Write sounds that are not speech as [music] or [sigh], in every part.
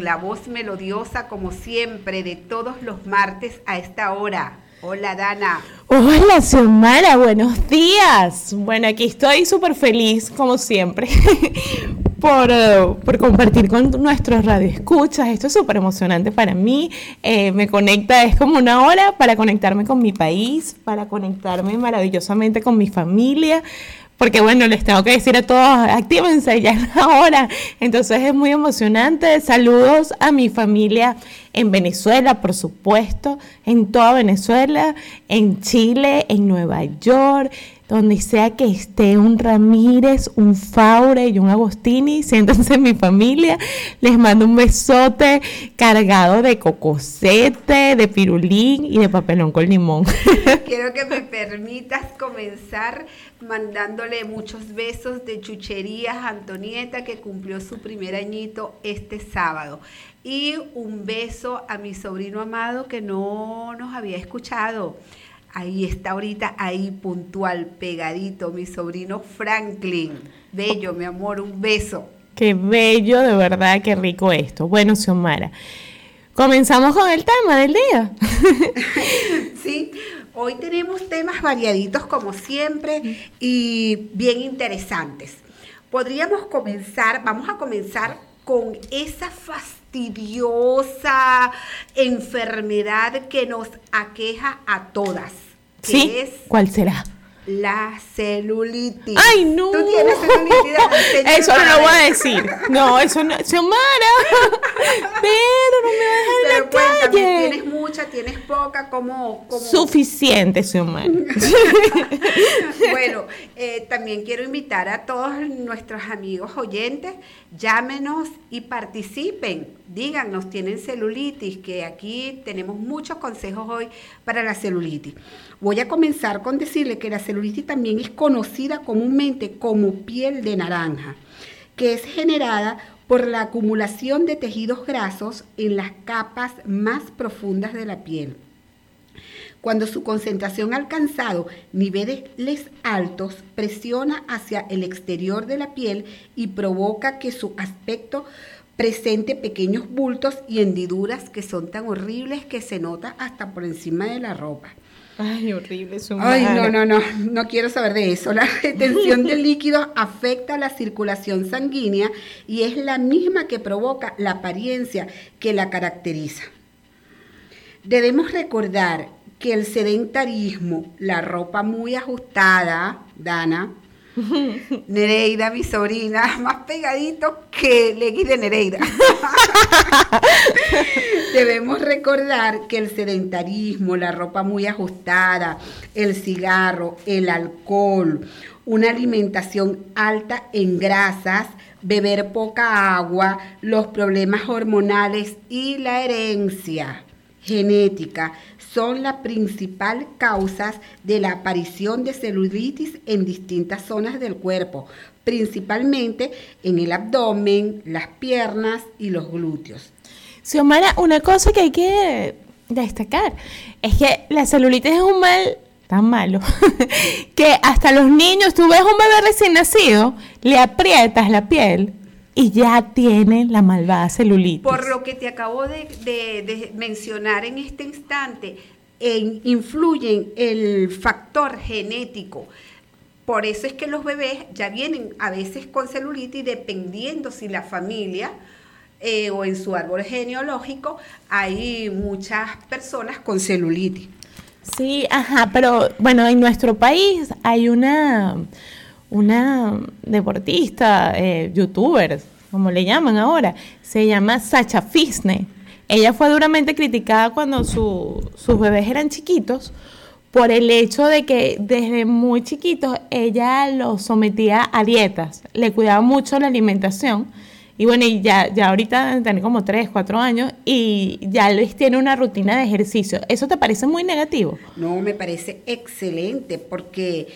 La voz melodiosa, como siempre, de todos los martes a esta hora. Hola, Dana. Hola, Xiomara, buenos días. Bueno, aquí estoy súper feliz, como siempre, [laughs] por, eh, por, compartir con nuestros radioescuchas. Esto es súper emocionante para mí. Eh, me conecta, es como una hora para conectarme con mi país, para conectarme maravillosamente con mi familia porque bueno, les tengo que decir a todos, actívense ya ahora. Entonces es muy emocionante. Saludos a mi familia en Venezuela, por supuesto, en toda Venezuela, en Chile, en Nueva York, donde sea que esté un Ramírez, un Faure y un Agostini, siéntanse en mi familia. Les mando un besote cargado de cocosete, de pirulín y de papelón con limón. Quiero que me permitas comenzar mandándole muchos besos de chucherías a Antonieta, que cumplió su primer añito este sábado. Y un beso a mi sobrino amado que no nos había escuchado. Ahí está ahorita, ahí puntual, pegadito, mi sobrino Franklin. Bello, mi amor, un beso. Qué bello, de verdad, qué rico esto. Bueno, Xiomara, comenzamos con el tema del día. [laughs] sí, hoy tenemos temas variaditos como siempre y bien interesantes. Podríamos comenzar, vamos a comenzar con esa fastidiosa enfermedad que nos aqueja a todas. ¿Sí? Es ¿Cuál será? La celulitis. ¡Ay, no! ¿Tú tienes celulitis? [laughs] eso no lo voy a decir. No, eso no. Xiomara. [laughs] Pero no me vas a Pero cuéntame, ¿tienes mucha, tienes poca? ¿Cómo? cómo? Suficiente, Xiomara. [laughs] [laughs] bueno, eh, también quiero invitar a todos nuestros amigos oyentes, llámenos y participen. Díganos, ¿tienen celulitis? Que aquí tenemos muchos consejos hoy para la celulitis. Voy a comenzar con decirle que la celulitis también es conocida comúnmente como piel de naranja, que es generada por la acumulación de tejidos grasos en las capas más profundas de la piel. Cuando su concentración ha alcanzado niveles altos, presiona hacia el exterior de la piel y provoca que su aspecto presente pequeños bultos y hendiduras que son tan horribles que se nota hasta por encima de la ropa. Ay, horrible su Ay, no, no, no, no quiero saber de eso. La [laughs] retención de líquidos afecta la circulación sanguínea y es la misma que provoca la apariencia que la caracteriza. Debemos recordar que el sedentarismo, la ropa muy ajustada, Dana, [laughs] Nereida, mi sobrina, más pegadito que Legui de Nereida. [laughs] Debemos recordar que el sedentarismo, la ropa muy ajustada, el cigarro, el alcohol, una alimentación alta en grasas, beber poca agua, los problemas hormonales y la herencia genética son las principales causas de la aparición de celulitis en distintas zonas del cuerpo, principalmente en el abdomen, las piernas y los glúteos. Xiomara, una cosa que hay que destacar es que la celulitis es un mal tan malo [laughs] que hasta los niños, tú ves un bebé recién nacido, le aprietas la piel y ya tiene la malvada celulitis. Por lo que te acabo de, mencionar en este instante, en, influyen el factor genético. Por eso es que los bebés ya vienen a veces con celulitis, dependiendo si la familia eh, o en su árbol genealógico hay muchas personas con celulitis. Sí, ajá, pero bueno, en nuestro país hay una una deportista, eh, youtuber, como le llaman ahora, se llama Sacha Fisne. Ella fue duramente criticada cuando sus bebés eran chiquitos por el hecho de que desde muy chiquitos ella los sometía a dietas, le cuidaba mucho la alimentación. Y bueno, y ya, ya ahorita tiene como 3, 4 años y ya les tiene una rutina de ejercicio. ¿Eso te parece muy negativo? No, me parece excelente porque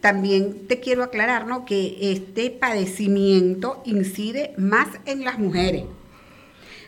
también te quiero aclarar ¿no? que este padecimiento incide más en las mujeres.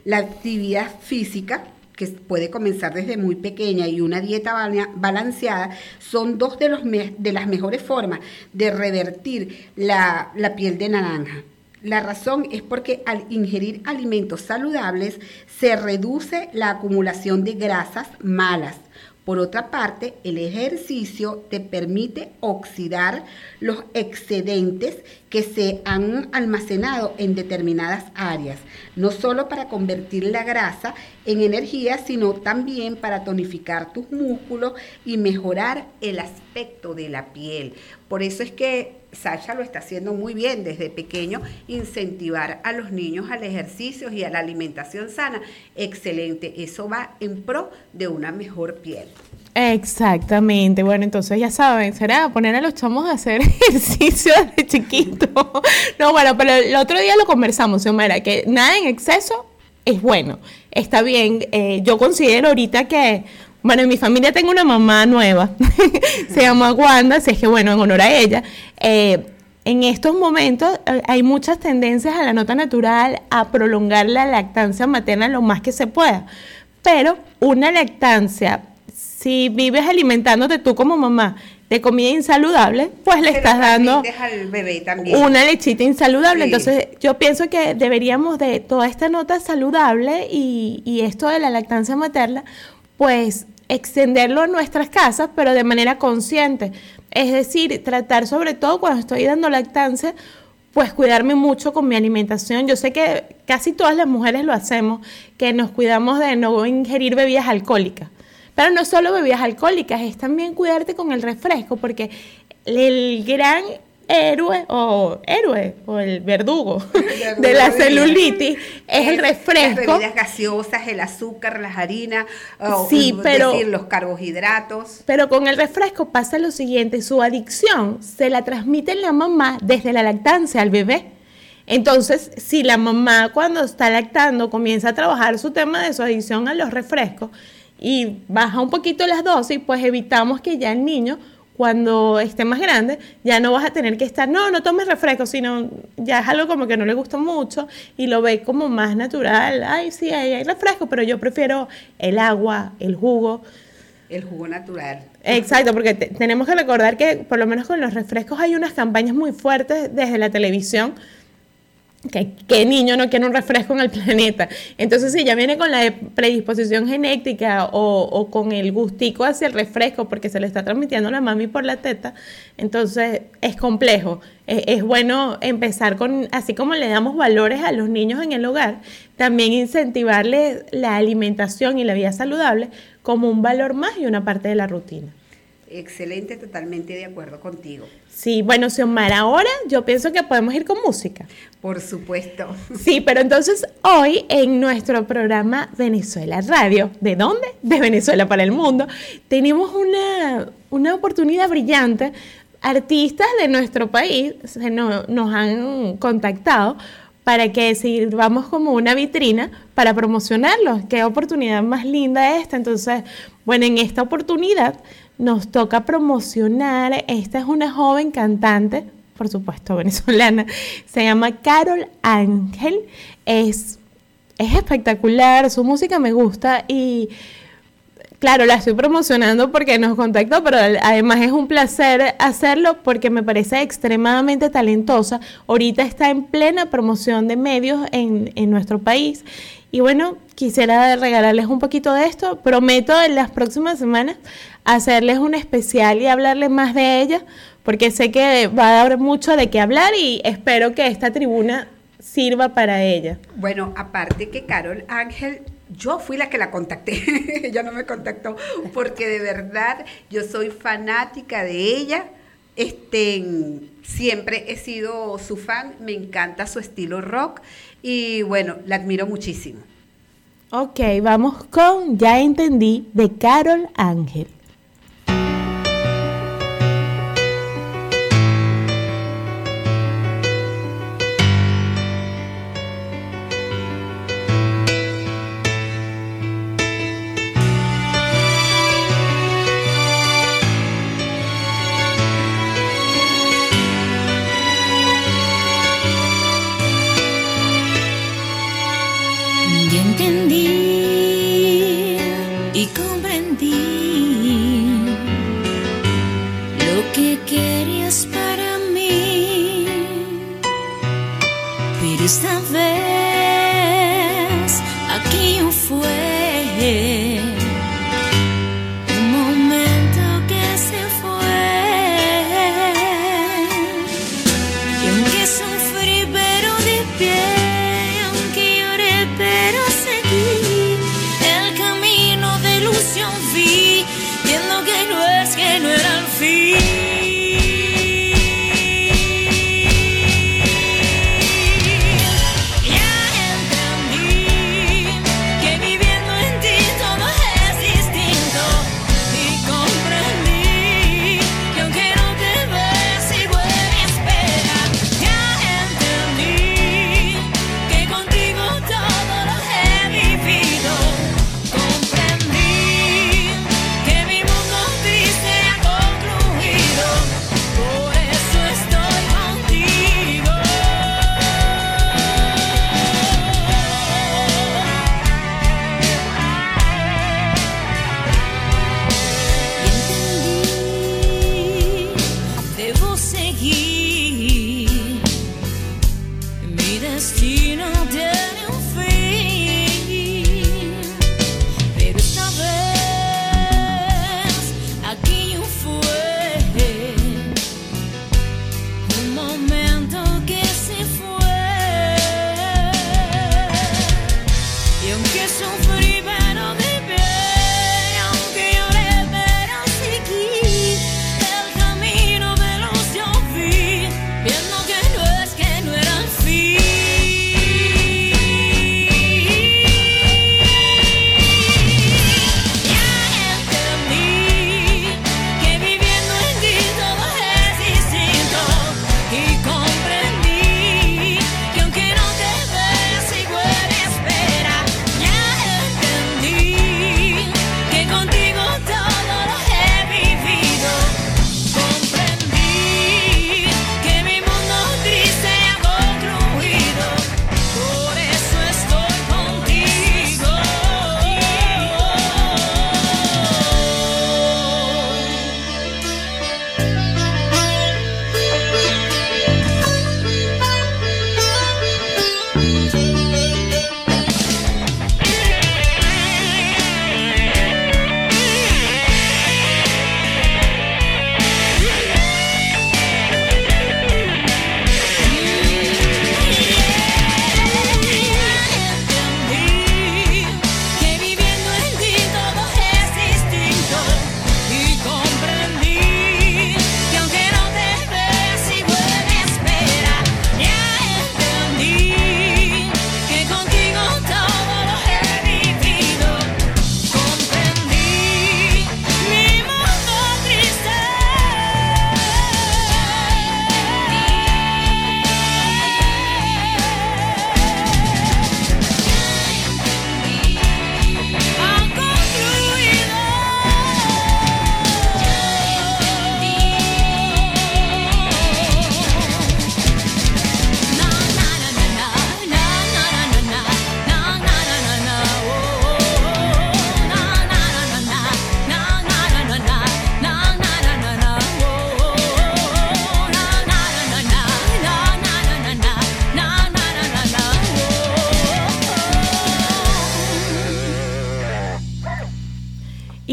La actividad física, que puede comenzar desde muy pequeña, y una dieta balanceada, son dos de, los de las mejores formas de revertir la, la piel de naranja. La razón es porque al ingerir alimentos saludables se reduce la acumulación de grasas malas. Por otra parte, el ejercicio te permite oxidar los excedentes que se han almacenado en determinadas áreas, no solo para convertir la grasa en energía, sino también para tonificar tus músculos y mejorar el aspecto de la piel. Por eso es que Sasha lo está haciendo muy bien desde pequeño, incentivar a los niños al ejercicio y a la alimentación sana. Excelente, eso va en pro de una mejor piel. Exactamente, bueno, entonces ya saben, será poner a los chamos a hacer [laughs] ejercicio desde chiquito. [laughs] No, bueno, pero el otro día lo conversamos, Xiomara, que nada en exceso es bueno, está bien. Eh, yo considero ahorita que bueno, en mi familia tengo una mamá nueva, [laughs] se llama Wanda, así es que bueno, en honor a ella. Eh, en estos momentos eh, hay muchas tendencias a la nota natural, a prolongar la lactancia materna lo más que se pueda. Pero una lactancia, si vives alimentándote tú como mamá de comida insaludable, pues le estás dando al bebé también. una lechita insaludable. Entonces yo pienso que deberíamos de toda esta nota saludable y, y esto de la lactancia materna, pues extenderlo a nuestras casas, pero de manera consciente. Es decir, tratar sobre todo cuando estoy dando lactancia, pues cuidarme mucho con mi alimentación. Yo sé que casi todas las mujeres lo hacemos, que nos cuidamos de no ingerir bebidas alcohólicas. Pero no solo bebidas alcohólicas, es también cuidarte con el refresco, porque el gran héroe o héroe o el verdugo [laughs] de la celulitis es el refresco. Las bebidas gaseosas, el azúcar, las harinas, sí, pero, los carbohidratos. Pero con el refresco pasa lo siguiente, su adicción se la transmite la mamá desde la lactancia al bebé. Entonces, si la mamá cuando está lactando comienza a trabajar su tema de su adicción a los refrescos y baja un poquito las dosis, pues evitamos que ya el niño cuando esté más grande, ya no vas a tener que estar, no, no tomes refresco, sino ya es algo como que no le gusta mucho y lo ve como más natural. Ay, sí, hay, refresco, pero yo prefiero el agua, el jugo. El jugo natural. Exacto, porque tenemos que recordar que por lo menos con los refrescos hay unas campañas muy fuertes desde la televisión ¿Qué, niño no quiere un refresco en el planeta? Entonces, si ya viene con la predisposición genética o, con el gustico hacia el refresco porque se le está transmitiendo la mami por la teta, entonces es complejo. Es, es, bueno empezar con, así como le damos valores a los niños en el hogar, también incentivarles la alimentación y la vida saludable como un valor más y una parte de la rutina. Excelente, totalmente de acuerdo contigo. Sí, bueno, Xiomara, ahora yo pienso que podemos ir con música. Por supuesto. Sí, pero entonces hoy en nuestro programa Venezuela Radio, ¿de dónde? De Venezuela para el mundo, tenemos una, una oportunidad brillante. Artistas de nuestro país se nos han contactado para que sirvamos como una vitrina para promocionarlos. Qué oportunidad más linda esta. Entonces, bueno, en esta oportunidad nos toca promocionar. Esta es una joven cantante, por supuesto [laughs] venezolana, se llama Carol Ángel. Es, es espectacular, su música me gusta y claro, la estoy promocionando porque nos contactó, pero además es un placer hacerlo porque me parece extremadamente talentosa. Ahorita está en plena promoción de medios en, en nuestro país. Y bueno, quisiera regalarles un poquito de esto. Prometo en las próximas semanas hacerles un especial y hablarles más de ella, porque sé que va a haber mucho de qué hablar y espero que esta tribuna sirva para ella. Bueno, aparte que Carol Ángel, yo fui la que la contacté, [laughs] ella no me contactó, porque de verdad yo soy fanática de ella. Este, siempre he sido su fan, me encanta su estilo rock y bueno, la admiro muchísimo. Ok, vamos con Ya entendí de Carol Ángel.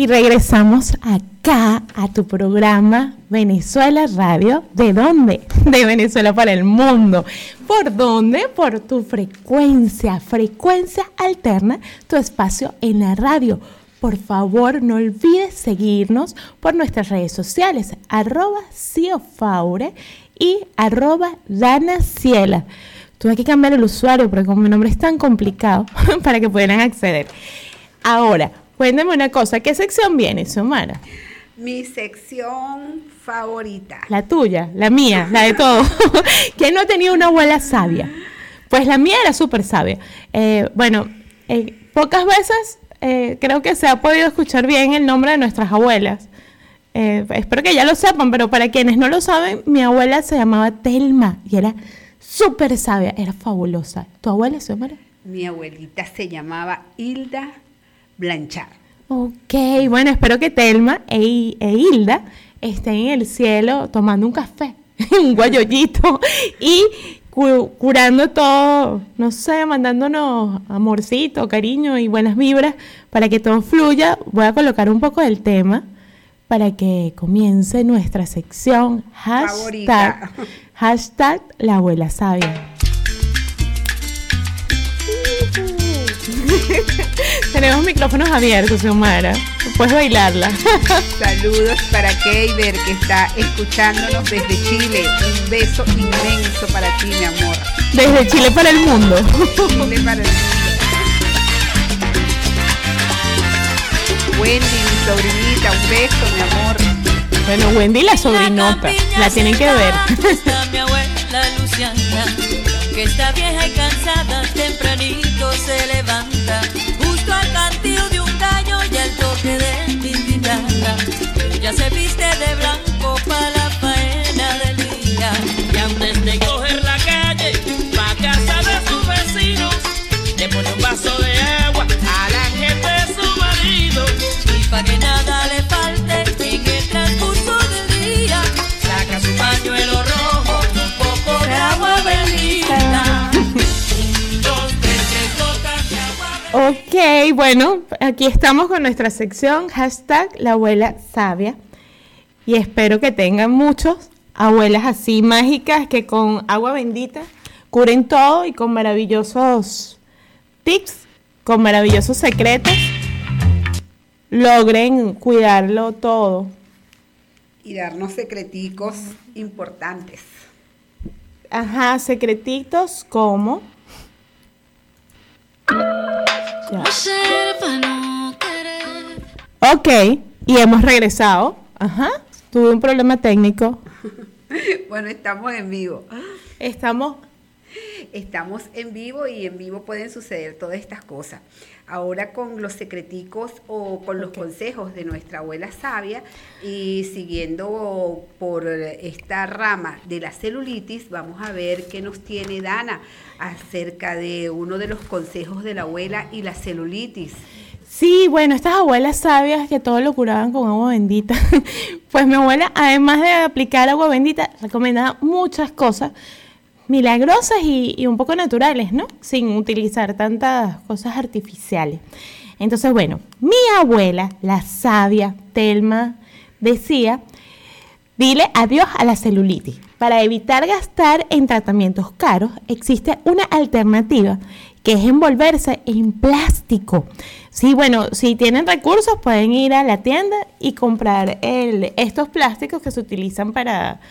Y regresamos acá a tu programa Venezuela Radio. ¿De dónde? De Venezuela para el mundo. ¿Por dónde? Por tu frecuencia, frecuencia alterna, tu espacio en la radio. Por favor, no olvides seguirnos por nuestras redes sociales, arroba Ciofaure y arroba Dana Ciela. Tuve que cambiar el usuario porque como mi nombre es tan complicado [laughs] para que puedan acceder. Ahora, Cuéntame una cosa, ¿qué sección viene, Xiomara? Mi sección favorita. La tuya, la mía, la de todos. [laughs] ¿Quién no tenía una abuela sabia? Pues la mía era súper sabia. Eh, bueno, eh, pocas veces eh, creo que se ha podido escuchar bien el nombre de nuestras abuelas. espero que ya lo sepan, pero para quienes no lo saben, mi abuela se llamaba Telma y era súper sabia, era fabulosa. ¿Tu abuela, Xiomara? Mi abuelita se llamaba Hilda Blanchard. Ok, bueno, espero que Telma e, e, Hilda estén en el cielo tomando un café, [laughs] un guayollito [laughs] y curando todo, no sé, mandándonos amorcito, cariño y buenas vibras para que todo fluya. Voy a colocar un poco del tema para que comience nuestra sección hashtag, hashtag la abuela sabia. Tenemos micrófonos abiertos, Xiomara. Puedes bailarla. Saludos para Keiber que está escuchándonos desde Chile. Un beso inmenso para ti, mi amor. Desde Chile para el mundo. Chile para el mundo. Wendy, mi sobrinita, un beso, mi amor. Bueno, Wendy la sobrinota, la tienen que ver. mi abuela Luciana, que está vieja y cansada, tempranito se levanta Se viste de blanco para la faena del día. Y antes de coger la calle, pa' casa de sus vecinos, le pone un vaso de agua a la gente de su marido. Y pa' que nada le falte en el transcurso del día, saca su pañuelo Ok, bueno, aquí estamos con nuestra sección hashtag la abuela sabia y espero que tengan muchos abuelas así mágicas que con agua bendita curen todo y con maravillosos tips, con maravillosos secretos logren cuidarlo todo. Y darnos secreticos importantes. Ajá, secretitos como Ok, y hemos regresado. Ajá, tuve un problema técnico. [laughs] bueno, estamos en vivo. Estamos Estamos en vivo y en vivo pueden suceder todas estas cosas. Ahora con los secreticos o con los consejos de nuestra abuela sabia y siguiendo por esta rama de la celulitis, vamos a ver qué nos tiene Dana acerca de uno de los consejos de la abuela y la celulitis. Sí, bueno, estas abuelas sabias que todo lo curaban con agua bendita. [laughs] Pues mi abuela, además de aplicar agua bendita, recomendaba muchas cosas milagrosas y, un poco naturales, ¿no? Sin utilizar tantas cosas artificiales. Entonces, bueno, mi abuela, la sabia Telma, decía, dile adiós a la celulitis. Para evitar gastar en tratamientos caros, existe una alternativa que es envolverse en plástico. Sí, bueno, si tienen recursos pueden ir a la tienda y comprar estos plásticos que se utilizan para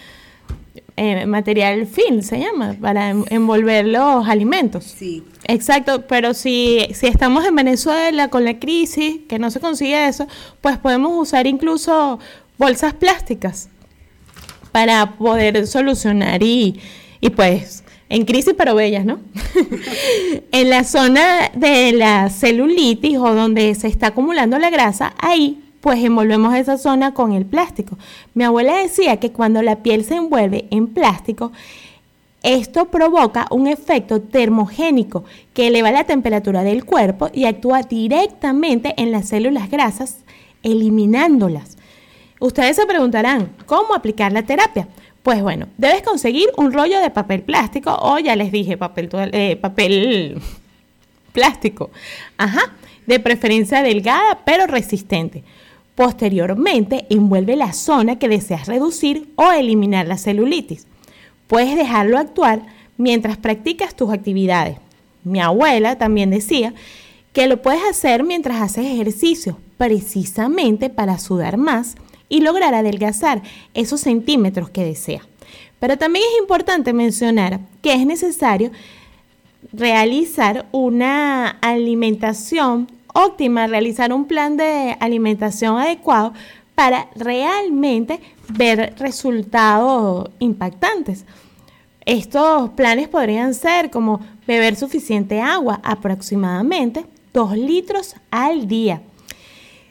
eh, material film, se llama, para envolver los alimentos. Sí. Exacto, pero si, si estamos en Venezuela con la crisis, que no se consigue eso, pues podemos usar incluso bolsas plásticas para poder solucionar y, y pues en crisis pero bellas, ¿no? [laughs] en la zona de la celulitis o donde se está acumulando la grasa, ahí pues envolvemos esa zona con el plástico. Mi abuela decía que cuando la piel se envuelve en plástico, esto provoca un efecto termogénico que eleva la temperatura del cuerpo y actúa directamente en las células grasas, eliminándolas. Ustedes se preguntarán, ¿cómo aplicar la terapia? Pues bueno, debes conseguir un rollo de papel plástico o ya les dije, papel, eh, papel [laughs] plástico. Ajá, de preferencia delgada pero resistente Posteriormente, envuelve la zona que deseas reducir o eliminar la celulitis. Puedes dejarlo actuar mientras practicas tus actividades. Mi abuela también decía que lo puedes hacer mientras haces ejercicio, precisamente para sudar más y lograr adelgazar esos centímetros que deseas. Pero también es importante mencionar que es necesario realizar una alimentación óptima, realizar un plan de alimentación adecuado para realmente ver resultados impactantes. Estos planes podrían ser como beber suficiente agua, aproximadamente 2 litros al día.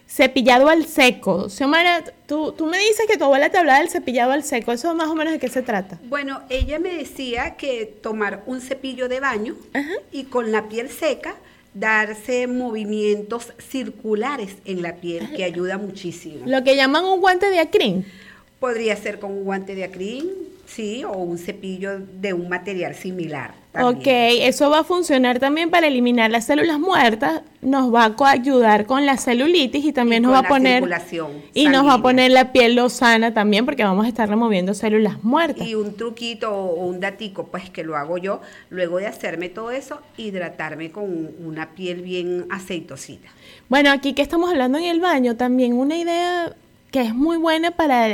Cepillado al seco. Xiomara, tú, tú me dices que tu abuela te hablaba del cepillado al seco. ¿Eso más o menos de qué se trata? Bueno, ella me decía que tomar un cepillo de baño y con la piel seca darse movimientos circulares en la piel, que ayuda muchísimo. Lo que llaman un guante de acrín. Podría ser con un guante de acrín, sí, o un cepillo de un material similar. Ok, eso va a funcionar también para eliminar las células muertas, nos va a ayudar con la celulitis y también nos va a poner y nos va a poner la piel lozana también porque vamos a estar removiendo células muertas. Y un truquito o un datico, pues que lo hago yo, luego de hacerme todo eso, hidratarme con una piel bien aceitosita. Bueno, aquí que estamos hablando en el baño, también una idea que es muy buena para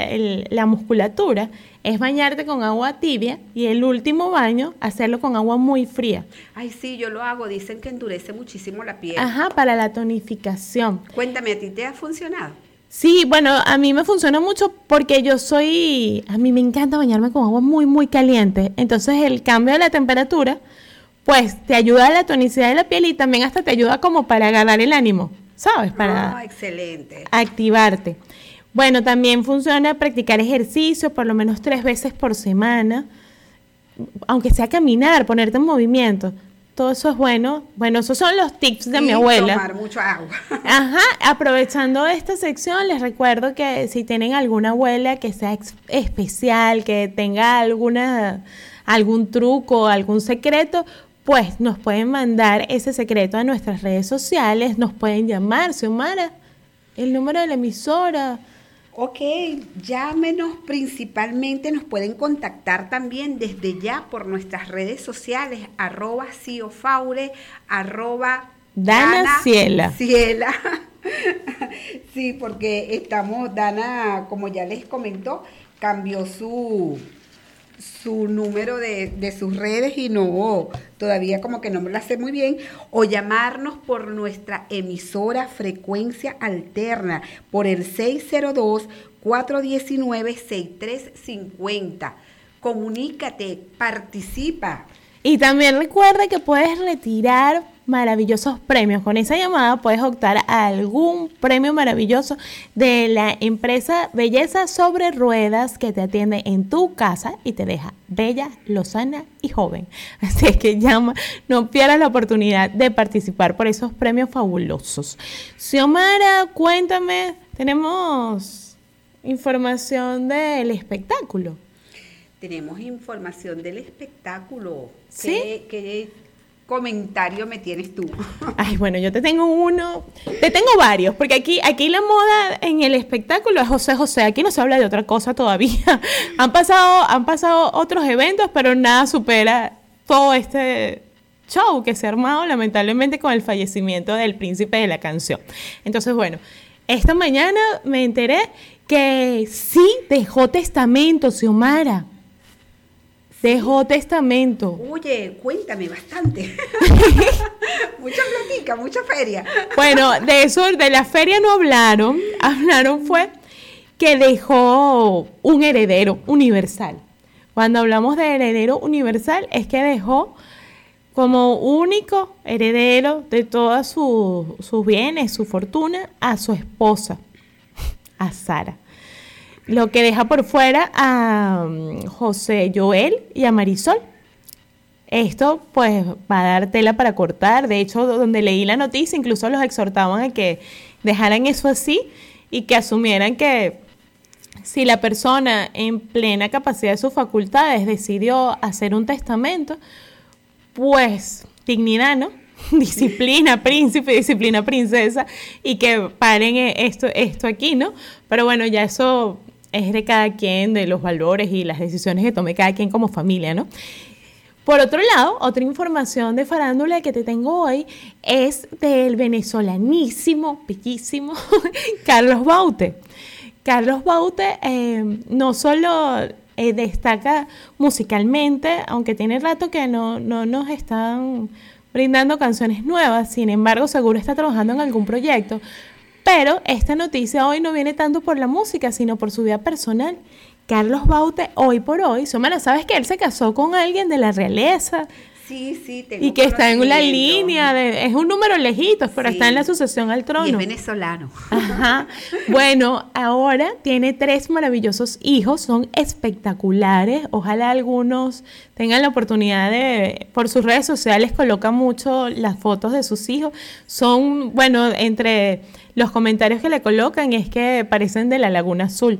la musculatura es bañarte con agua tibia y el último baño hacerlo con agua muy fría. Ay, sí, yo lo hago. Dicen que endurece muchísimo la piel. Ajá, para la tonificación. Cuéntame, ¿a ti te ha funcionado? Sí, bueno, a mí me funciona mucho porque yo soy, a mí me encanta bañarme con agua muy, muy caliente. Entonces el cambio de la temperatura, pues te ayuda a la tonicidad de la piel y también hasta te ayuda como para ganar el ánimo, ¿sabes? Para ah, excelente. activarte. Bueno, también funciona practicar ejercicio por lo menos tres veces por semana, aunque sea caminar, ponerte en movimiento. Todo eso es bueno. Bueno, esos son los tips de mi abuela. Tomar mucho agua. [laughs] Ajá, aprovechando esta sección, les recuerdo que si tienen alguna abuela que sea especial, que tenga alguna algún truco, algún secreto, pues nos pueden mandar ese secreto a nuestras redes sociales, nos pueden llamar, Xiomara, el número de la emisora. Ok, llámenos principalmente, nos pueden contactar también desde ya por nuestras redes sociales, arroba ciofaure, arroba Dana, Ciela. Ciela. [laughs] sí, porque estamos, Dana, como ya les comentó, cambió su, su número de, sus redes y no, todavía como que no me lo hace muy bien, o llamarnos por nuestra emisora frecuencia alterna por el 602-419-6350. Comunícate, participa. Y también recuerda que puedes retirar maravillosos premios. Con esa llamada puedes optar a algún premio maravilloso de la empresa Belleza sobre Ruedas que te atiende en tu casa y te deja bella, lozana y joven. [laughs] Así que llama, no pierdas la oportunidad de participar por esos premios fabulosos. Xiomara, cuéntame, tenemos información del espectáculo tenemos información del espectáculo. ¿Sí? ¿Qué, comentario me tienes tú? [laughs] Ay, bueno, yo te tengo uno, te tengo varios, porque aquí, aquí la moda en el espectáculo es José José, aquí no se habla de otra cosa todavía. [laughs] han, pasado, han pasado otros eventos, pero nada supera todo este show que se ha armado lamentablemente con el fallecimiento del príncipe de la canción. Entonces, bueno, esta mañana me enteré que sí dejó testamento, Xiomara. Dejó testamento. Oye, cuéntame bastante. [laughs] mucha platica, mucha feria. bueno, de eso, de la feria no hablaron. Hablaron fue que dejó un heredero universal. Cuando hablamos de heredero universal es que dejó como único heredero de todos sus bienes, su fortuna, a su esposa, a Sara lo que deja por fuera a mm, José Joel y a Marisol. Esto pues va a dar tela para cortar. De hecho, donde leí la noticia, incluso los exhortaban a que dejaran eso así y que asumieran que si la persona en plena capacidad de sus facultades decidió hacer un testamento, pues dignidad, ¿no? [laughs] disciplina príncipe, disciplina princesa y que paren eh, esto, esto aquí, ¿no? Pero bueno, ya eso es de cada quien, de los valores y las decisiones que tome cada quien como familia, ¿no? Por otro lado, otra información de farándula que te tengo hoy es del venezolanísimo, piquísimo, [laughs] Carlos Baute. Carlos Baute eh, no solo eh, destaca musicalmente, aunque tiene rato que no, no nos están brindando canciones nuevas, sin embargo seguro está trabajando en algún proyecto. Pero esta noticia hoy no viene tanto por la música, sino por su vida personal. Carlos Baute, hoy por hoy, Somara, ¿sabes que él se casó con alguien de la realeza? Sí, sí, tengo Y que está en conocimiento. línea, de, es un número lejitos, pero Sí. está en la sucesión al trono. Y es venezolano. Ajá. Bueno, ahora tiene tres maravillosos hijos, son espectaculares. Ojalá algunos tengan la oportunidad de, por sus redes sociales, coloca mucho las fotos de sus hijos. Son, bueno, entre los comentarios que le colocan es que parecen de la Laguna Azul.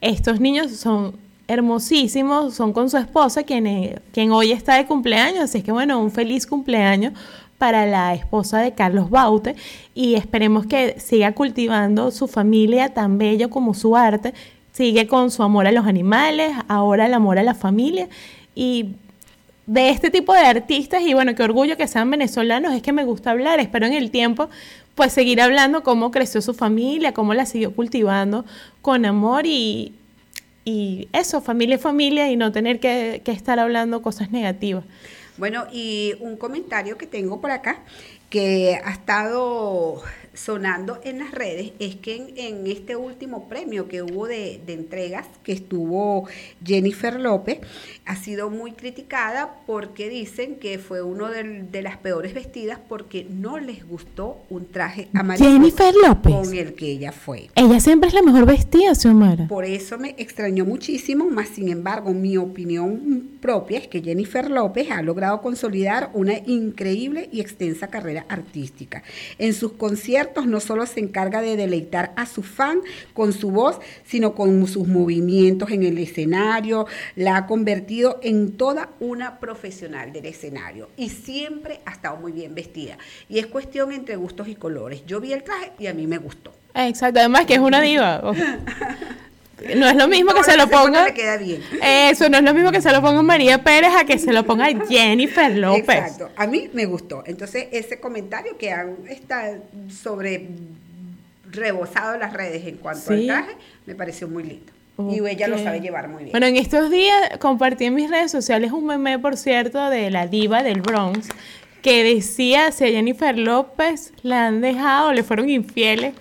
Estos niños son hermosísimos, son con su esposa, quien, eh, quien hoy está de cumpleaños, así que bueno, un feliz cumpleaños para la esposa de Carlos Baute y esperemos que siga cultivando su familia tan bello como su arte, sigue con su amor a los animales, ahora el amor a la familia y de este tipo de artistas y bueno, qué orgullo que sean venezolanos, es que me gusta hablar, espero en el tiempo pues seguir hablando cómo creció su familia, cómo la siguió cultivando con amor y, y eso, familia familia y no tener que estar hablando cosas negativas. Bueno, y un comentario que tengo por acá que ha estado sonando en las redes es que en, en este último premio que hubo de, de entregas que estuvo Jennifer López ha sido muy criticada porque dicen que fue uno de, las peores vestidas porque no les gustó un traje amarillo Jennifer López. con el que ella fue. Ella siempre es la mejor vestida, Xiomara. Por eso me extrañó muchísimo, más sin embargo, mi opinión propia es que Jennifer López ha logrado consolidar una increíble y extensa carrera artística. En sus conciertos no solo se encarga de deleitar a su fan con su voz, sino con sus movimientos en el escenario, la ha convertido en toda una profesional del escenario y siempre ha estado muy bien vestida. Y es cuestión entre gustos y colores. Yo vi el traje y a mí me gustó. Exacto, además que es una diva. [laughs] No es lo mismo que se lo ponga. le queda bien. Eso no es lo mismo que se lo ponga María Pérez a que se lo ponga Jennifer López. Exacto, a mí me gustó. Entonces, ese comentario que han, está sobre rebosado las redes en cuanto Sí. al traje, me pareció muy lindo. Y ella lo sabe llevar muy bien. Bueno, en estos días compartí en mis redes sociales un meme, por cierto, de la diva del Bronx, que decía si a Jennifer López la han dejado, le fueron infieles.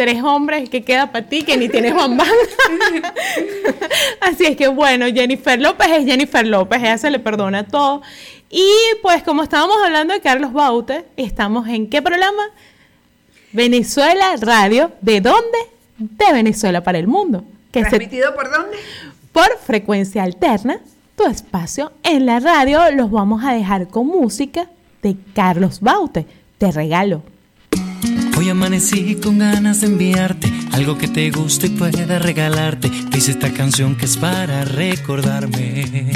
Tres hombres que queda para ti que ni tienes bambán. [laughs] Así es que bueno, Jennifer López es Jennifer López, ella se le perdona todo. Y pues como estábamos hablando de Carlos Baute, estamos en qué programa? Venezuela Radio. ¿De dónde? De Venezuela para el mundo. Que se ¿Transmitido por dónde? por frecuencia alterna, tu espacio en la radio los vamos a dejar con música de Carlos Baute. Te regalo. Hoy amanecí con ganas de enviarte algo que te guste y pueda regalarte. Dice esta canción que es para recordarme.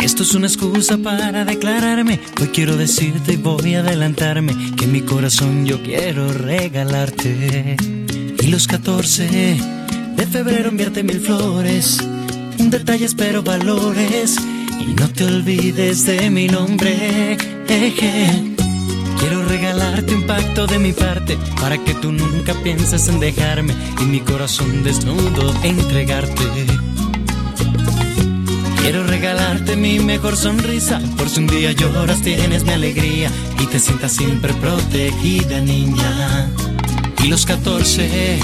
Esto es una excusa para declararme. Hoy quiero decirte y voy a adelantarme que mi corazón yo quiero regalarte. Y los 14 de febrero enviarte mil flores. Un detalle espero valores. Y no te olvides de mi nombre. Eje. Quiero regalarte un pacto de mi parte para que tú nunca pienses en dejarme y mi corazón desnudo entregarte. Quiero regalarte mi mejor sonrisa por si un día lloras tienes mi alegría y te sientas siempre protegida niña. Y los 14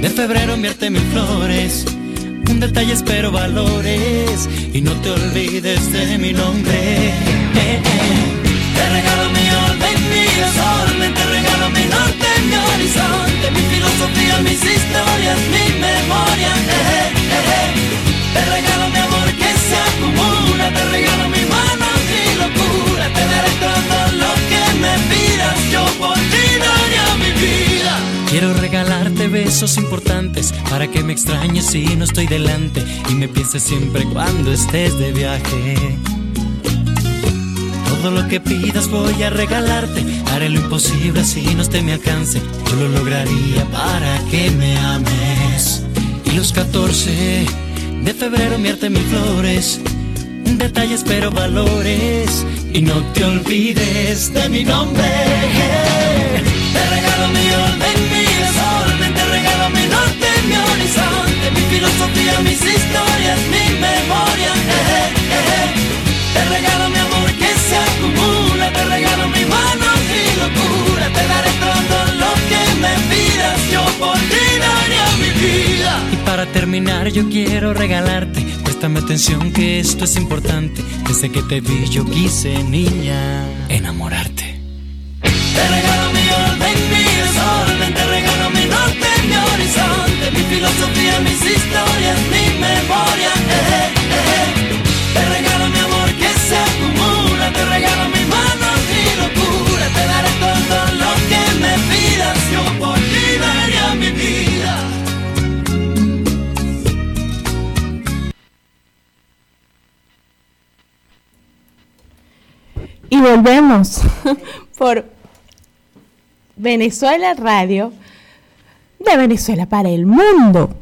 de febrero enviarte mil flores. Un detalle espero valores y no te olvides de mi nombre. Eh, eh. Te te regalo mi norte, mi horizonte, mi filosofía, mis historias, mi memoria. Eh, eh, eh. Te regalo mi amor que se acumula, te regalo mi mano, mi locura, te daré todo lo que me pidas, yo por ti daría mi vida. Quiero regalarte besos importantes para que me extrañes si no estoy delante y me pienses siempre cuando estés de viaje. Todo lo que pidas voy a regalarte. Haré lo imposible así no esté me alcance. Yo lo lograría para que me ames. Y los 14 de febrero mierte mil flores. Detalles pero valores. Y no te olvides de mi nombre. Te regalo mi orden, mi desorden. Te regalo mi norte, mi horizonte. Mi filosofía, mis historias, mi memoria. Te regalo mi se acumula, te regalo mi mano y locura, te daré todo lo que me pidas, yo por ti daría mi vida. Y para terminar yo quiero regalarte, préstame atención que esto es importante, desde que te vi yo quise niña enamorarte. Te regalo mi orden, mi desorden, te regalo mi norte, mi horizonte, mi filosofía, mis historias, mi memoria. Eh, eh, eh. Y. Y volvemos [laughs] por Venezuela Radio, de Venezuela para el mundo.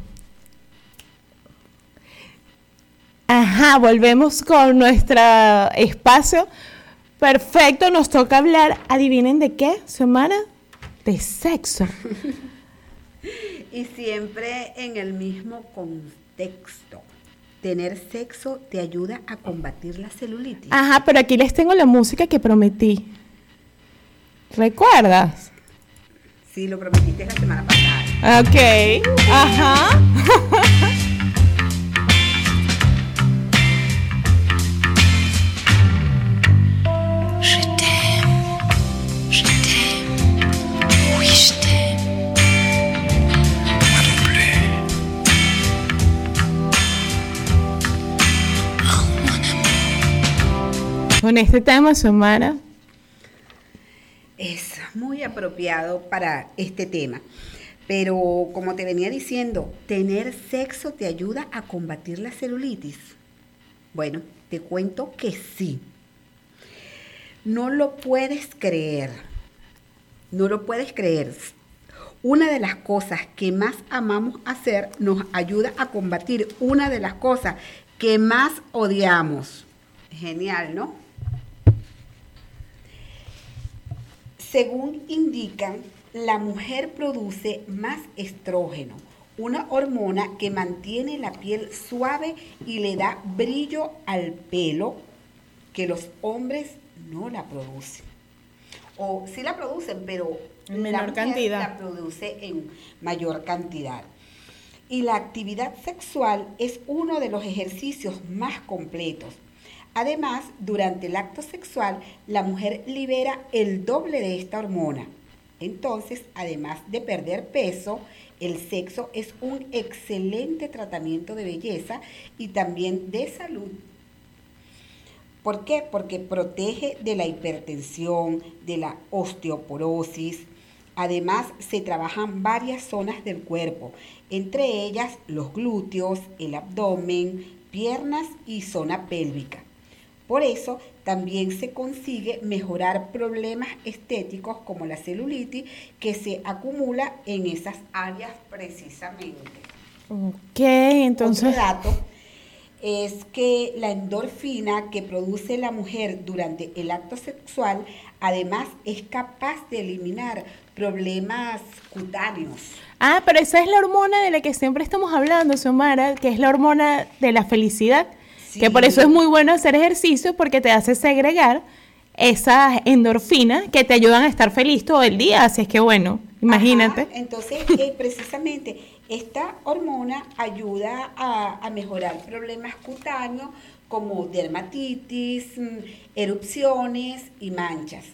Ajá, volvemos con nuestro espacio. Perfecto, nos toca hablar, adivinen de qué, semana, de sexo. [laughs] Y siempre en el mismo contexto. Tener sexo te ayuda a combatir la celulitis. Ajá, pero aquí les tengo la música que prometí. ¿Recuerdas? Sí, lo prometiste la semana pasada. Ok, ajá. [laughs] Con este tema, semana. Es muy apropiado para este tema. Pero como te venía diciendo, tener sexo te ayuda a combatir la celulitis. Bueno, te cuento que sí. No lo puedes creer. No lo puedes creer. Una de las cosas que más amamos hacer nos ayuda a combatir una de las cosas que más odiamos. Genial, ¿no? Según indican, la mujer produce más estrógeno, una hormona que mantiene la piel suave y le da brillo al pelo que los hombres no la producen. O sí la producen, pero En la menor mujer cantidad. la produce en mayor cantidad. Y la actividad sexual es uno de los ejercicios más completos. Además, durante el acto sexual, la mujer libera el doble de esta hormona. Entonces, además de perder peso, el sexo es un excelente tratamiento de belleza y también de salud. ¿Por qué? Porque protege de la hipertensión, de la osteoporosis. Además, se trabajan varias zonas del cuerpo, entre ellas los glúteos, el abdomen, piernas y zona pélvica. Por eso, también se consigue mejorar problemas estéticos como la celulitis que se acumula en esas áreas precisamente. Ok, entonces. Otro dato es que la endorfina que produce la mujer durante el acto sexual además es capaz de eliminar problemas cutáneos. Ah, pero esa es la hormona de la que siempre estamos hablando, Xiomara, que es la hormona de la felicidad. Que por eso es muy bueno hacer ejercicio porque te hace segregar esas endorfinas que te ayudan a estar feliz todo el día. Así es que bueno, imagínate. Ajá, entonces, eh, [laughs] precisamente, esta hormona ayuda a, a mejorar problemas cutáneos como dermatitis, mm, erupciones y manchas.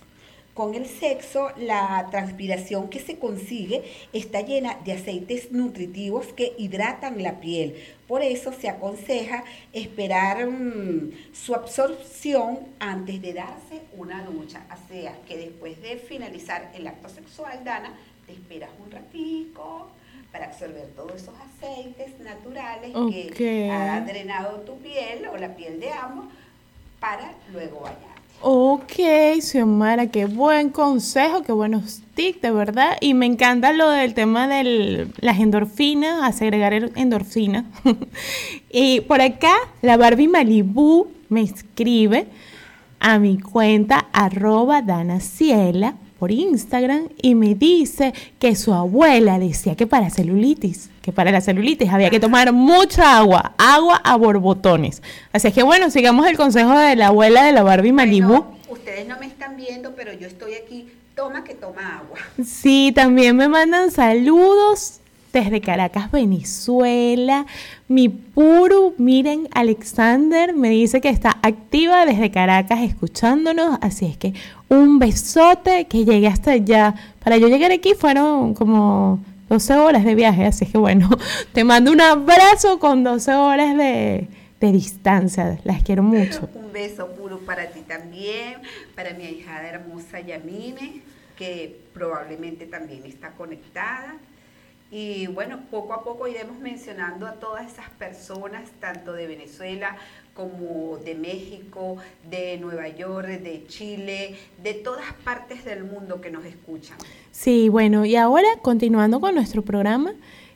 Con el sexo, la transpiración que se consigue está llena de aceites nutritivos que hidratan la piel. Por eso se aconseja esperar mm, su absorción antes de darse una ducha. O sea, que después de finalizar el acto sexual, Dana, te esperas un ratico para absorber todos esos aceites naturales que ha drenado tu piel o la piel de ambos para luego bañarte. Ok, Xiomara, qué buen consejo, qué buenos tips, de verdad. Y me encanta lo del tema de las endorfinas, a segregar endorfinas. [laughs] y por acá, la Barbie Malibu me escribe a mi cuenta arroba danaciela por Instagram y me dice que su abuela decía que para celulitis, que para la celulitis había que tomar mucha agua, agua a borbotones. Así es que bueno, sigamos el consejo de la abuela de la Barbie Malibu. Bueno, ustedes no me están viendo, pero yo estoy aquí. Toma que toma agua. Sí, también me mandan saludos desde Caracas, Venezuela. Mi puro, miren, Alexander me dice que está activa desde Caracas escuchándonos. Así es que un besote que llegue hasta allá. Para yo llegar aquí fueron como 12 horas de viaje. Así es que bueno, [laughs] te mando un abrazo con 12 horas de, de distancia. Las quiero mucho. Un beso puro para ti también, para mi ahijada hermosa Yamine, que probablemente también está conectada. Y bueno, poco a poco iremos mencionando a todas esas personas, tanto de Venezuela como de México, de Nueva York, de Chile, de todas partes del mundo que nos escuchan. Sí, bueno, y ahora continuando con nuestro programa,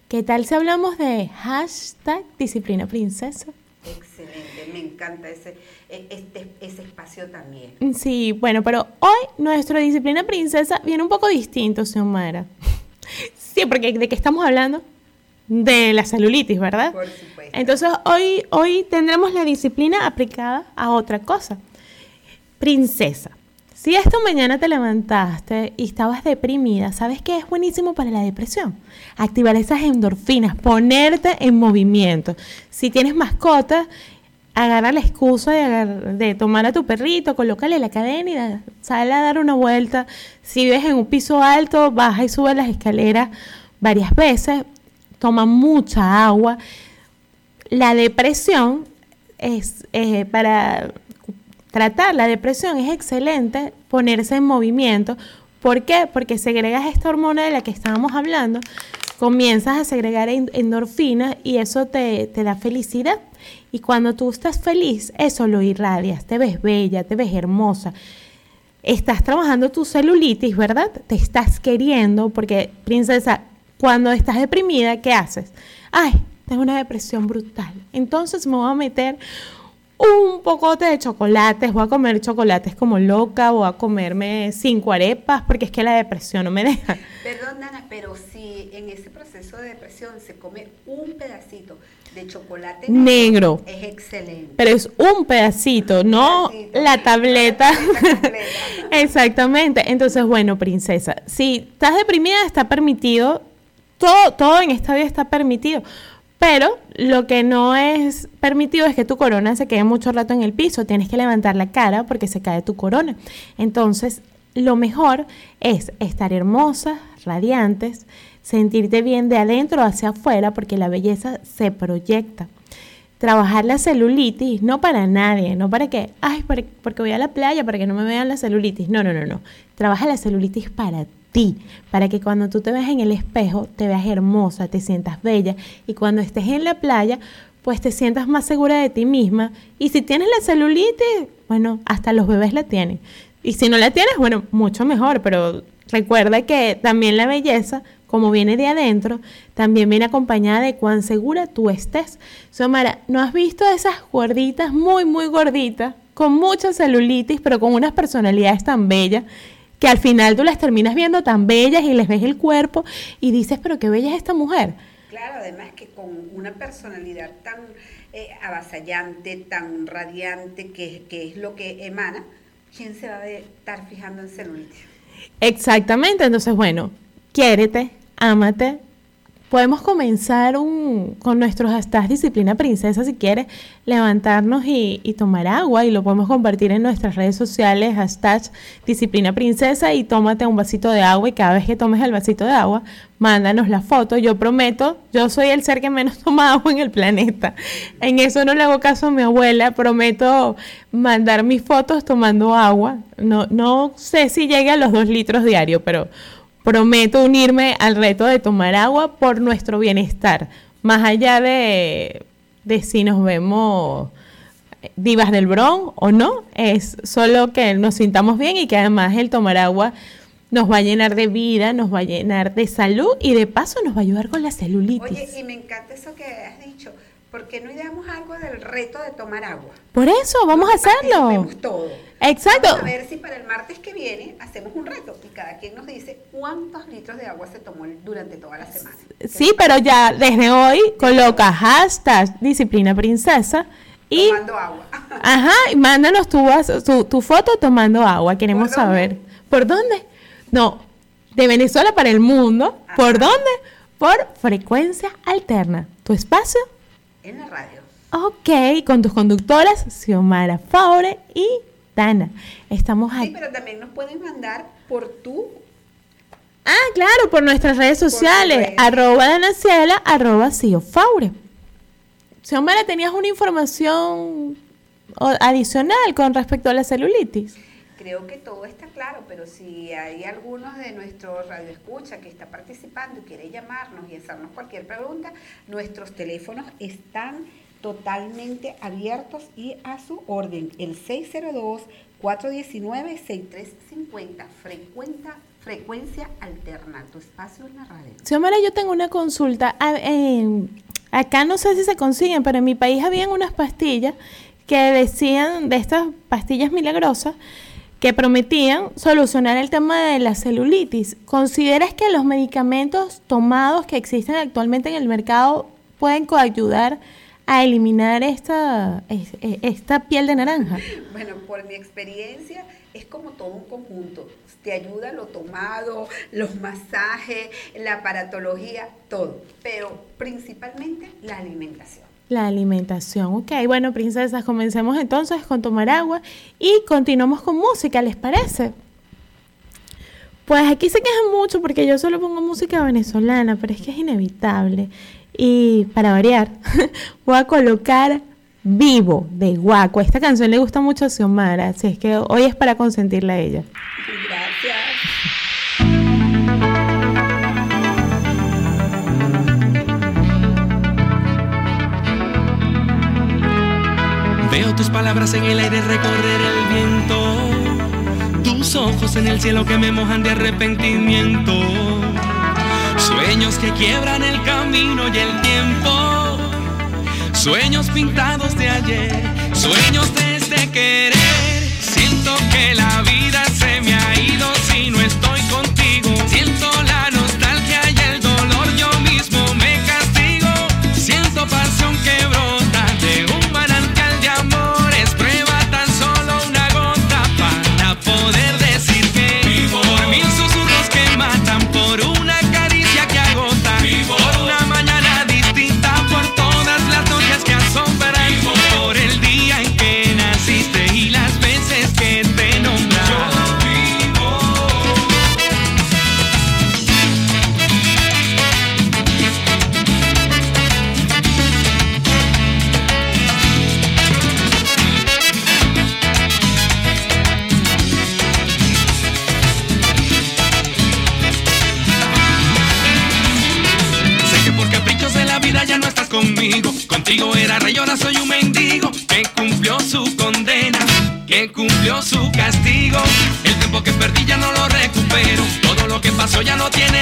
¿qué tal si hablamos de hashtag disciplina princesa? Excelente, me encanta ese, e- este, ese espacio también. Sí, bueno, pero hoy nuestra disciplina princesa viene un poco distinto, Xiomara. Sí, porque ¿de qué estamos hablando? De la celulitis, ¿verdad? Por supuesto. Entonces hoy, hoy tendremos la disciplina aplicada a otra cosa. Princesa, si esta mañana te levantaste y estabas deprimida, ¿sabes qué es buenísimo para la depresión? Activar esas endorfinas, ponerte en movimiento. Si tienes mascotas, agarra la excusa de, tomar a tu perrito, colócale la cadena y sale a dar una vuelta. Si vives en un piso alto, baja y sube las escaleras varias veces. Toma mucha agua. La depresión es eh, para tratar la depresión es excelente ponerse en movimiento. ¿Por qué? Porque segregas esta hormona de la que estábamos hablando, comienzas a segregar en- endorfinas y eso te, te da felicidad. Y cuando tú estás feliz, eso lo irradias, te ves bella, te ves hermosa. Estás trabajando tu celulitis, ¿verdad? Te estás queriendo, porque, princesa, cuando estás deprimida, ¿qué haces? Ay, tengo una depresión brutal. Entonces me voy a meter un pocote de chocolates, voy a comer chocolates como loca, voy a comerme cinco arepas, porque es que la depresión no me deja. Perdón, Dana, pero si en ese proceso de depresión se come un pedacito de chocolate Negro. es excelente. Pero es un pedacito, no pedacito. la tableta. La tableta completa. [laughs] Exactamente. Entonces, bueno, princesa, si estás deprimida, está permitido. Todo, todo en esta vida está permitido. Pero lo que no es permitido es que tu corona se quede mucho rato en el piso. Tienes que levantar la cara porque se cae tu corona. Entonces, lo mejor es estar hermosas, radiantes, sentirte bien de adentro hacia afuera porque la belleza se proyecta trabajar la celulitis, no para nadie, no para que, ay, porque voy a la playa para que no me vean la celulitis. No, no, no, no. Trabaja la celulitis para ti, para que cuando tú te veas en el espejo te veas hermosa, te sientas bella y cuando estés en la playa, pues te sientas más segura de ti misma. Y si tienes la celulitis, bueno, hasta los bebés la tienen. Y si no la tienes, bueno, mucho mejor, pero recuerda que también la belleza como viene de adentro, también viene acompañada de cuán segura tú estés. Somara, ¿no has visto esas gorditas, muy, muy gorditas, con mucha celulitis, pero con unas personalidades tan bellas, que al final tú las terminas viendo tan bellas y les ves el cuerpo y dices, pero qué bella es esta mujer? Claro, además que con una personalidad tan eh, avasallante, tan radiante, que, que es lo que emana, ¿quién se va a estar fijando en celulitis? Exactamente, entonces bueno, quiérete, ámate. Podemos comenzar con nuestros hashtags disciplina princesa si quieres levantarnos y, y tomar agua y lo podemos compartir en nuestras redes sociales hashtag disciplina princesa y tómate un vasito de agua y cada vez que tomes el vasito de agua mándanos la foto. Yo prometo, yo soy el ser que menos [laughs] toma agua en el planeta. En eso no le hago caso a mi abuela, prometo mandar mis fotos tomando agua. No, no sé si llegue a los dos litros diarios, pero prometo unirme al reto de tomar agua por nuestro bienestar, más allá de, de si nos vemos divas del Bronx o no, es solo que nos sintamos bien y que además el tomar agua nos va a llenar de vida, nos va a llenar de salud y de paso nos va a ayudar con la celulitis. Oye, y me encanta eso que has dicho. ¿Por qué no ideamos algo del reto de tomar agua? Por eso, vamos a hacerlo. Todos. Exacto. Vamos a ver si para el martes que viene hacemos un reto y cada quien nos dice cuántos litros de agua se tomó durante toda la semana. Sí, pero ya desde hoy coloca hashtag disciplina princesa y Tomando agua. [laughs] ajá, y mándanos tu, tu, tu foto tomando agua. Queremos saber. ¿Por dónde? No, de Venezuela para el mundo. ¿Por dónde? Por frecuencia alterna. Tu espacio En la radio. Ok, con tus conductoras, Xiomara Faure y Dana. Estamos Sí, aquí. pero también nos pueden mandar por tu Ah, claro, por nuestras redes sociales, redes. arroba Danaciela, arroba Cio Faure. Xiomara, ¿tenías una información adicional con respecto a la celulitis? Creo que todo está claro, pero si hay algunos de nuestros radioescucha que está participando y quiere llamarnos y hacernos cualquier pregunta, nuestros teléfonos están totalmente abiertos y a su orden. El 602-419-6350, frecuencia, frecuencia alterna, tu espacio en la radio. Xiomara, yo tengo una consulta. A- en- acá no sé si se consiguen, pero en mi país habían unas pastillas que decían, de estas pastillas milagrosas, que prometían solucionar el tema de la celulitis. ¿Consideras que los medicamentos tomados que existen actualmente en el mercado pueden coayudar a eliminar esta, es- e- esta piel de naranja? Bueno, por mi experiencia, es como todo un conjunto. Te ayuda lo tomado, los masajes, la aparatología, todo. Pero principalmente la alimentación. La alimentación, ok. Bueno, princesas, comencemos entonces con tomar agua y continuamos con música, ¿les parece? Pues aquí se quejan mucho porque yo solo pongo música venezolana, pero es que es inevitable. Y para variar, [laughs] voy a colocar Vivo de Guaco. Esta canción le gusta mucho a Xiomara, así es que hoy es para consentirla a ella. Gracias. Tus palabras en el aire recorrer el viento, tus ojos en el cielo que me mojan de arrepentimiento, sueños que quiebran el camino y el tiempo, sueños pintados de ayer, sueños de este querer. Siento que la vida Pasó ya no tiene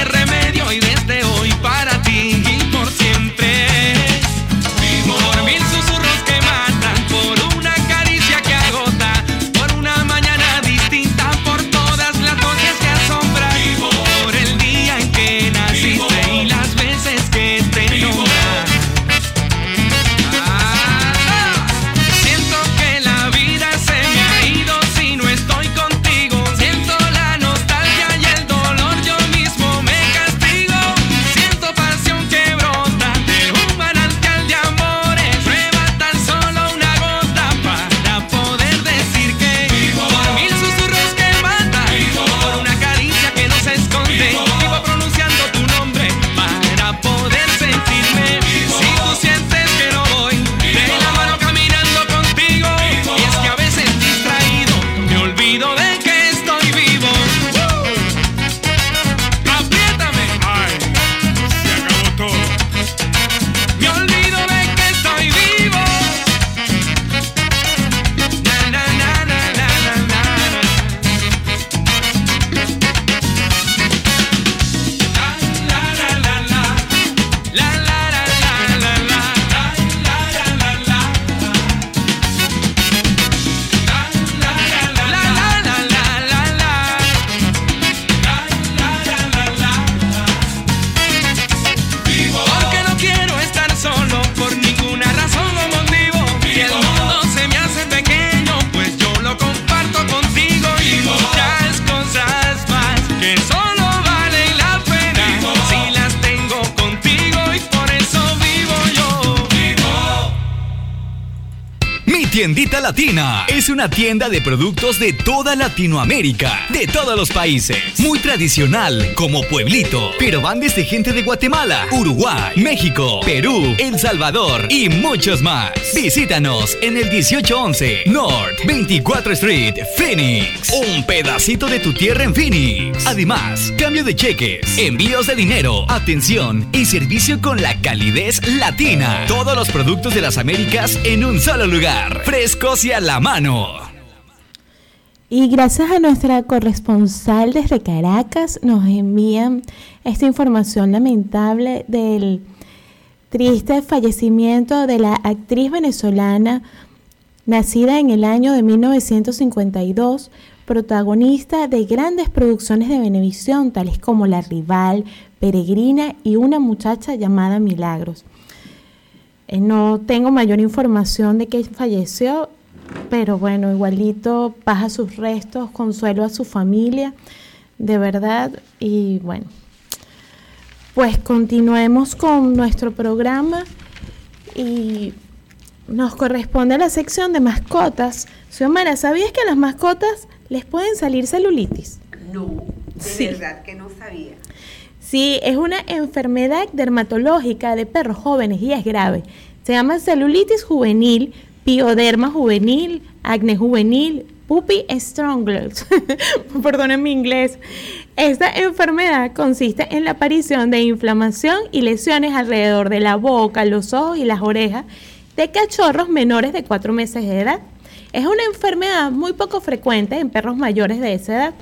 latina. Es una tienda de productos de toda Latinoamérica, de todos los países. Muy tradicional, como pueblito. Pero van desde gente de Guatemala, Uruguay, México, Perú, El Salvador y muchos más. Visítanos en el 1811 North 24 Street, Phoenix. Un pedacito de tu tierra en Phoenix. Además, cambio de cheques, envíos de dinero, atención y servicio con la calidez latina. Todos los productos de las Américas en un solo lugar. Frescos y a la mano. Y gracias a nuestra corresponsal desde Caracas nos envían esta información lamentable del triste fallecimiento de la actriz venezolana nacida en el año de 1952, protagonista de grandes producciones de Venevisión tales como La Rival, Peregrina y Una muchacha llamada Milagros. Eh, no tengo mayor información de que falleció, pero bueno, igualito paz a sus restos, consuelo a su familia, de verdad. Y bueno, pues continuemos con nuestro programa y nos corresponde la sección de mascotas. Xiomara, ¿sabías que a las mascotas les pueden salir celulitis? No, de Sí. verdad que no sabía. Sí, es una enfermedad dermatológica de perros jóvenes y es grave. Se llama celulitis juvenil, pioderma juvenil, acné juvenil, puppy stranglers. [laughs] Perdonen mi inglés. Esta enfermedad consiste en la aparición de inflamación y lesiones alrededor de la boca, los ojos y las orejas de cachorros menores de 4 meses de edad. Es una enfermedad muy poco frecuente en perros mayores de esa edad.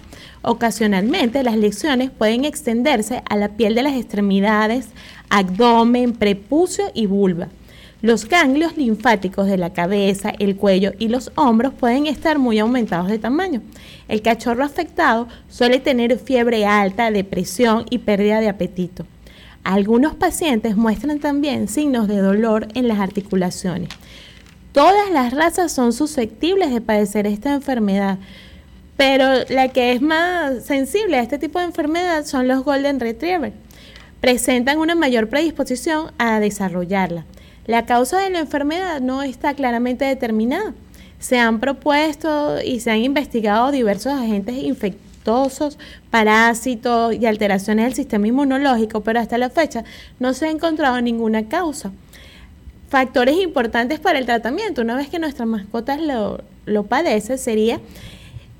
Ocasionalmente las lesiones pueden extenderse a la piel de las extremidades, abdomen, prepucio y vulva. Los ganglios linfáticos de la cabeza, el cuello y los hombros pueden estar muy aumentados de tamaño. El cachorro afectado suele tener fiebre alta, depresión y pérdida de apetito. Algunos pacientes muestran también signos de dolor en las articulaciones. Todas las razas son susceptibles de padecer esta enfermedad, pero la que es más sensible a este tipo de enfermedad son los Golden Retriever. Presentan una mayor predisposición a desarrollarla. La causa de la enfermedad no está claramente determinada. Se han propuesto y se han investigado diversos agentes infecciosos, parásitos y alteraciones del sistema inmunológico, pero hasta la fecha no se ha encontrado ninguna causa factores importantes para el tratamiento, una vez que nuestra mascota lo, lo padece, sería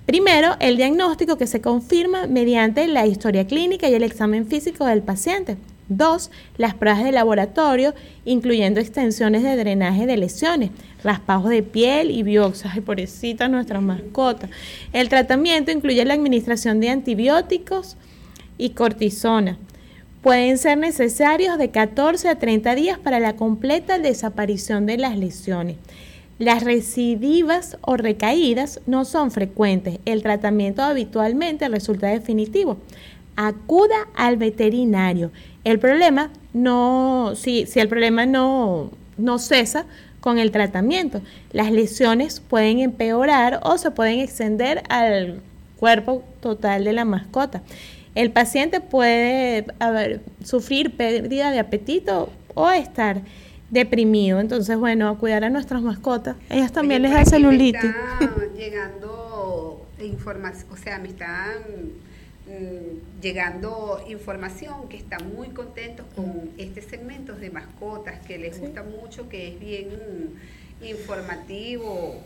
primero el diagnóstico que se confirma mediante la historia clínica y el examen físico del paciente. Dos, las pruebas de laboratorio, incluyendo extensiones de drenaje de lesiones, raspados de piel y biopsias. Ay, pobrecita nuestra mascota. El tratamiento incluye la administración de antibióticos y cortisona pueden ser necesarios de 14 a 30 días para la completa desaparición de las lesiones. Las recidivas o recaídas no son frecuentes. El tratamiento habitualmente resulta definitivo. Acuda al veterinario. El problema no, si, si el problema no, no cesa con el tratamiento, las lesiones pueden empeorar o se pueden extender al cuerpo total de la mascota. El paciente puede a ver, sufrir pérdida de apetito o estar deprimido. Entonces, bueno, a cuidar a nuestras mascotas. Ellas también Oye, les da me celulitis. está llegando información, o sea, me están mm, llegando información que están muy contentos con este segmento de mascotas, que les gusta mucho, que es bien informativo,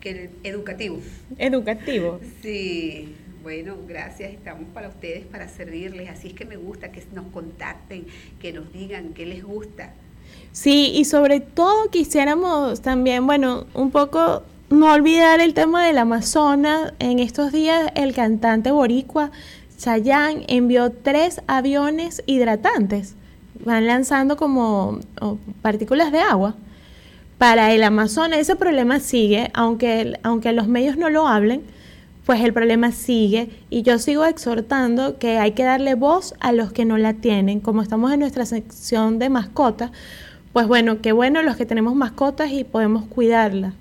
que educativo. Educativo. Sí, bueno, gracias, estamos para ustedes, para servirles, así es que me gusta que nos contacten, que nos digan qué les gusta. Sí, y sobre todo quisiéramos también, bueno, un poco no olvidar el tema del Amazonas. En estos días el cantante boricua Chayanne envió tres aviones hidratantes. Van lanzando como partículas de agua para el Amazonas. Ese problema sigue, aunque, aunque los medios no lo hablen, pues el problema sigue y yo sigo exhortando que hay que darle voz a los que no la tienen. Como estamos en nuestra sección de mascotas, pues bueno, qué bueno los que tenemos mascotas y podemos cuidarlas.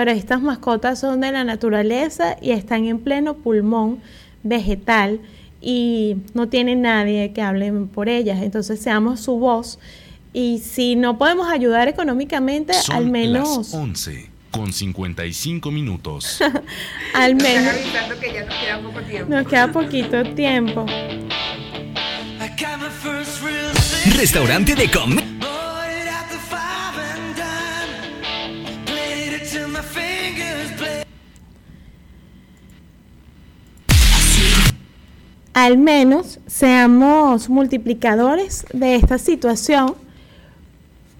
Pero estas mascotas son de la naturaleza y están en pleno pulmón vegetal y no tiene nadie que hable por ellas. Entonces seamos su voz y si no podemos ayudar económicamente, Son al menos... las 11 con con 55 minutos. [laughs] Al Están menos avisando que ya nos queda poco tiempo. nos queda poquito tiempo. Restaurante de comer. Al menos seamos multiplicadores de esta situación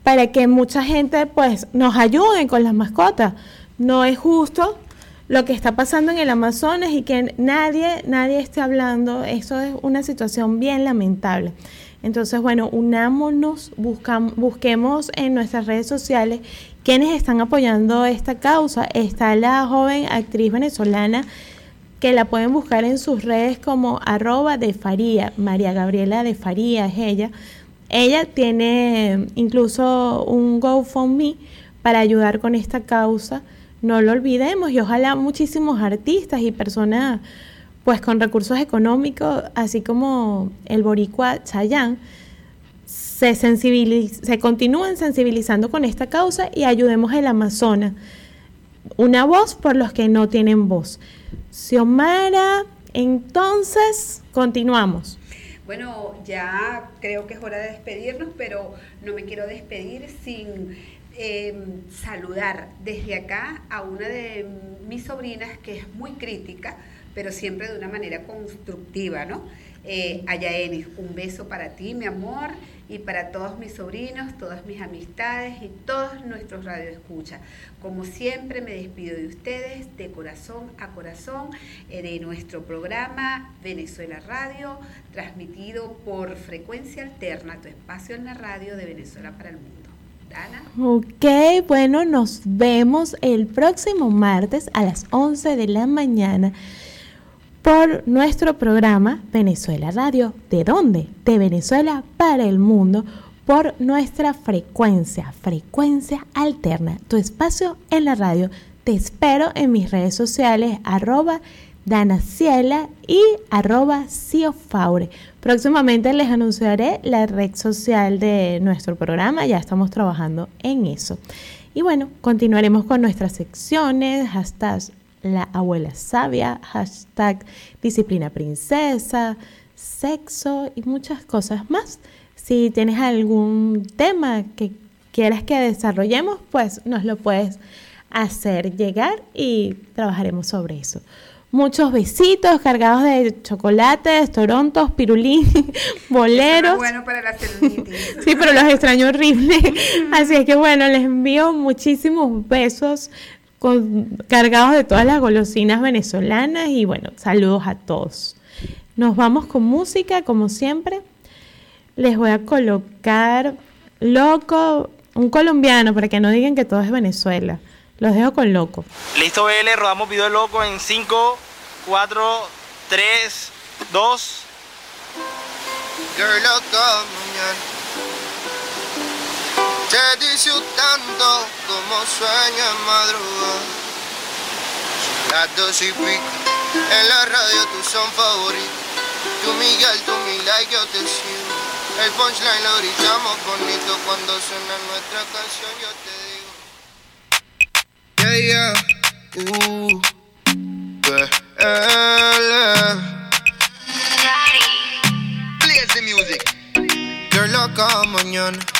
para que mucha gente pues nos ayude con las mascotas. No es justo lo que está pasando en el Amazonas y que nadie, nadie esté hablando. Eso es una situación bien lamentable. Entonces, bueno, unámonos, busquemos en nuestras redes sociales quienes están apoyando esta causa. Está la joven actriz venezolana que la pueden buscar en sus redes como arroba de Faría, María Gabriela de Faría es ella. Ella tiene incluso un GoFundMe para ayudar con esta causa. No lo olvidemos y ojalá muchísimos artistas y personas pues con recursos económicos, así como el boricua Chayán, se, se continúen sensibilizando con esta causa y ayudemos al Amazonas. Una voz por los que no tienen voz. Xiomara, entonces continuamos. Bueno, ya creo que es hora de despedirnos, pero no me quiero despedir sin eh, saludar desde acá a una de mis sobrinas que es muy crítica, pero siempre de una manera constructiva, ¿no? Eh, un beso para ti, mi amor, y para todos mis sobrinos, todas mis amistades y todos nuestros radioescuchas. Como siempre, me despido de ustedes de corazón a corazón eh, de nuestro programa Venezuela Radio, transmitido por frecuencia alterna, tu espacio en la radio de Venezuela para el mundo. Dana. Ok, bueno, nos vemos el próximo martes a las 11 de la mañana por nuestro programa Venezuela Radio. ¿De dónde? De Venezuela para el mundo por nuestra frecuencia, frecuencia alterna, tu espacio en la radio. Te espero en mis redes sociales arroba Danaciela y arroba Ciofaure. Próximamente les anunciaré la red social de nuestro programa, ya estamos trabajando en eso. Y bueno, continuaremos con nuestras secciones, hashtag la abuela sabia, hashtag disciplina princesa, sexo y muchas cosas más. Si tienes algún tema que quieras que desarrollemos, pues nos lo puedes hacer llegar y trabajaremos sobre eso. Muchos besitos cargados de chocolates, torontos, pirulín, [laughs] boleros. Bueno para la celulitis. [laughs] Sí, pero los extraño horrible. [laughs] Así es que bueno, les envío muchísimos besos con- cargados de todas las golosinas venezolanas y bueno, saludos a todos. Nos vamos con música, como siempre. Les voy a colocar loco, un colombiano, para que no digan que todo es Venezuela. Los dejo con loco. Listo, BL, rodamos video loco en 5, 4, 3, 2. Girl, loca mañana Te dice tanto como sueño en madrugada. Son las dos y pico. En la radio tú son favoritos. Tú Miguel, tú mi like, yo te sigo. El punchline lo gritamos bonito Cuando suena nuestra canción yo te digo. Yeah, yeah, uh, Play the music. Girl, loca mañana.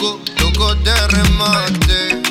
Loco, loco de remate.